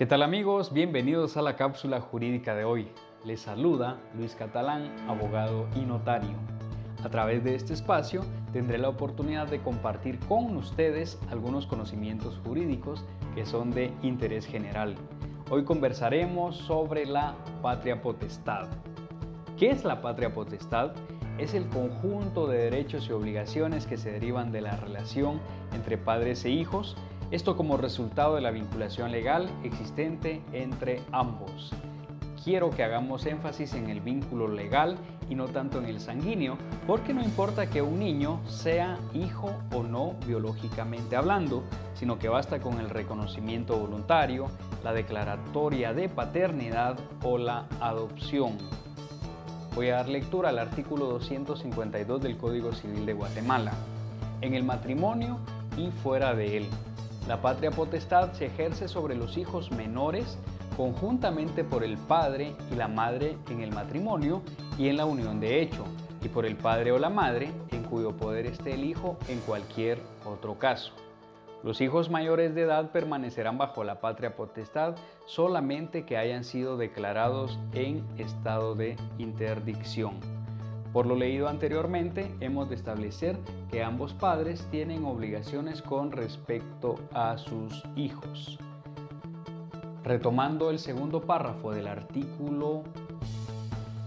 ¿Qué tal amigos? Bienvenidos a la cápsula jurídica de hoy. Les saluda Luis Catalán, abogado y notario. A través de este espacio tendré la oportunidad de compartir con ustedes algunos conocimientos jurídicos que son de interés general. Hoy conversaremos sobre la patria potestad. ¿Qué es la patria potestad? Es el conjunto de derechos y obligaciones que se derivan de la relación entre padres e hijos, esto como resultado de la vinculación legal existente entre ambos quiero que hagamos énfasis en el vínculo legal y no tanto en el sanguíneo, porque no importa que un niño sea hijo o no biológicamente hablando, sino que basta con el reconocimiento voluntario, la declaratoria de paternidad o la adopción. Voy a dar lectura al artículo 252 del Código Civil de Guatemala. En el matrimonio y fuera de él, la patria potestad se ejerce sobre los hijos menores conjuntamente por el padre y la madre en el matrimonio y en la unión de hecho, y por el padre o la madre en cuyo poder esté el hijo en cualquier otro caso. Los hijos mayores de edad permanecerán bajo la patria potestad solamente que hayan sido declarados en estado de interdicción. Por lo leído anteriormente, hemos de establecer que ambos padres tienen obligaciones con respecto a sus hijos. Retomando el segundo párrafo del artículo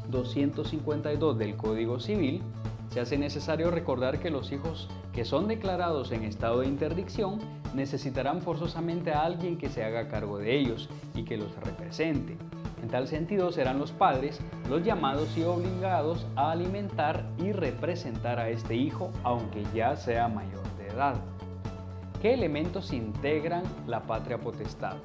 252 del Código Civil, se hace necesario recordar que los hijos que son declarados en estado de interdicción necesitarán forzosamente a alguien que se haga cargo de ellos y que los represente. En tal sentido serán los padres los llamados y obligados a alimentar y representar a este hijo aunque ya sea mayor de edad. ¿Qué elementos integran la patria potestad?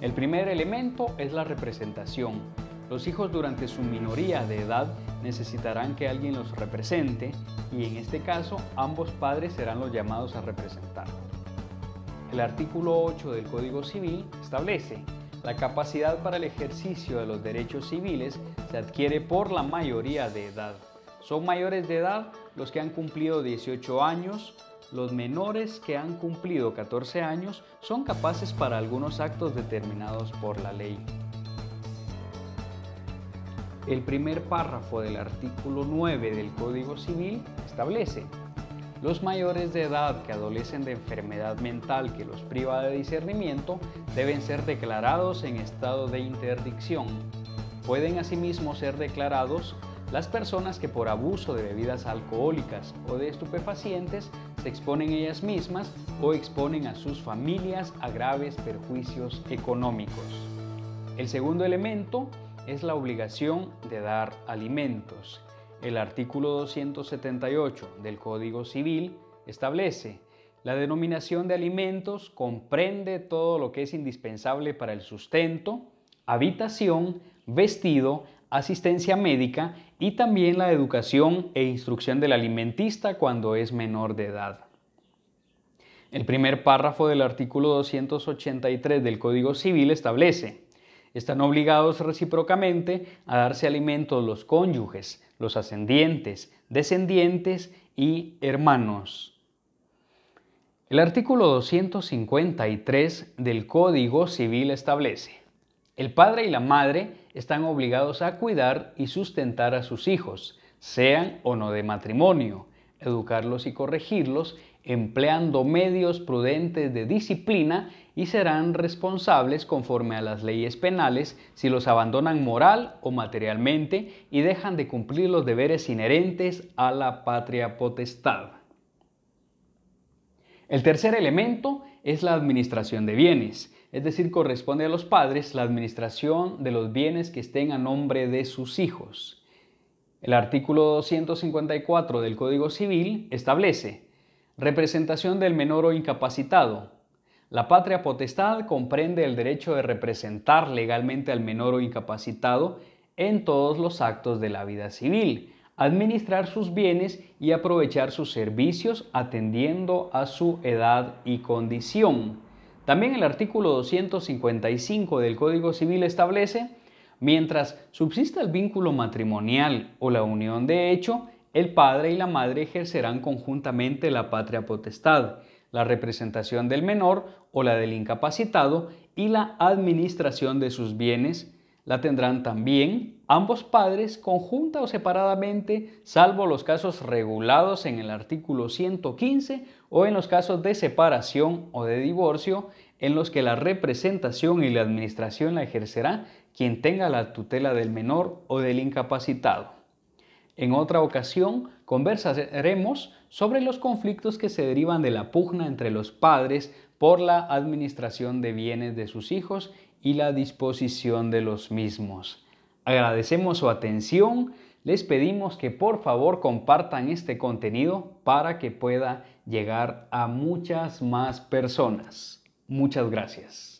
El primer elemento es la representación. Los hijos durante su minoría de edad necesitarán que alguien los represente y en este caso ambos padres serán los llamados a representar. El artículo 8 del Código Civil establece la capacidad para el ejercicio de los derechos civiles se adquiere por la mayoría de edad. Son mayores de edad los que han cumplido 18 años los menores que han cumplido 14 años son capaces para algunos actos determinados por la ley. El primer párrafo del artículo 9 del Código Civil establece los mayores de edad que adolecen de enfermedad mental que los priva de discernimiento deben ser declarados en estado de interdicción. Pueden asimismo ser declarados las personas que por abuso de bebidas alcohólicas o de estupefacientes se exponen ellas mismas o exponen a sus familias a graves perjuicios económicos. El segundo elemento es la obligación de dar alimentos. El artículo 278 del Código Civil establece la denominación de alimentos comprende todo lo que es indispensable para el sustento, habitación, vestido, asistencia médica y también la educación e instrucción del alimentista cuando es menor de edad. El primer párrafo del artículo 283 del Código Civil establece, están obligados recíprocamente a darse alimentos los cónyuges, los ascendientes, descendientes y hermanos. El artículo 253 del Código Civil establece, el padre y la madre están obligados a cuidar y sustentar a sus hijos, sean o no de matrimonio, educarlos y corregirlos, empleando medios prudentes de disciplina y serán responsables conforme a las leyes penales si los abandonan moral o materialmente y dejan de cumplir los deberes inherentes a la patria potestad. El tercer elemento es la administración de bienes es decir, corresponde a los padres la administración de los bienes que estén a nombre de sus hijos. El artículo 254 del Código Civil establece representación del menor o incapacitado. La patria potestad comprende el derecho de representar legalmente al menor o incapacitado en todos los actos de la vida civil, administrar sus bienes y aprovechar sus servicios atendiendo a su edad y condición. También el artículo 255 del Código Civil establece, mientras subsista el vínculo matrimonial o la unión de hecho, el padre y la madre ejercerán conjuntamente la patria potestad. la representación del menor o la del incapacitado y la administración de sus bienes la tendrán también ambos padres conjunta o separadamente, salvo los casos regulados en el artículo 115 o en los casos de separación o de divorcio, en los que la representación y la administración la ejercerá quien tenga la tutela del menor o del incapacitado. En otra ocasión conversaremos sobre los conflictos que se derivan de la pugna entre los padres por la administración de bienes de sus hijos y la disposición de los mismos. Agradecemos su atención, les pedimos que por favor compartan este contenido para que pueda llegar a muchas más personas. Muchas gracias.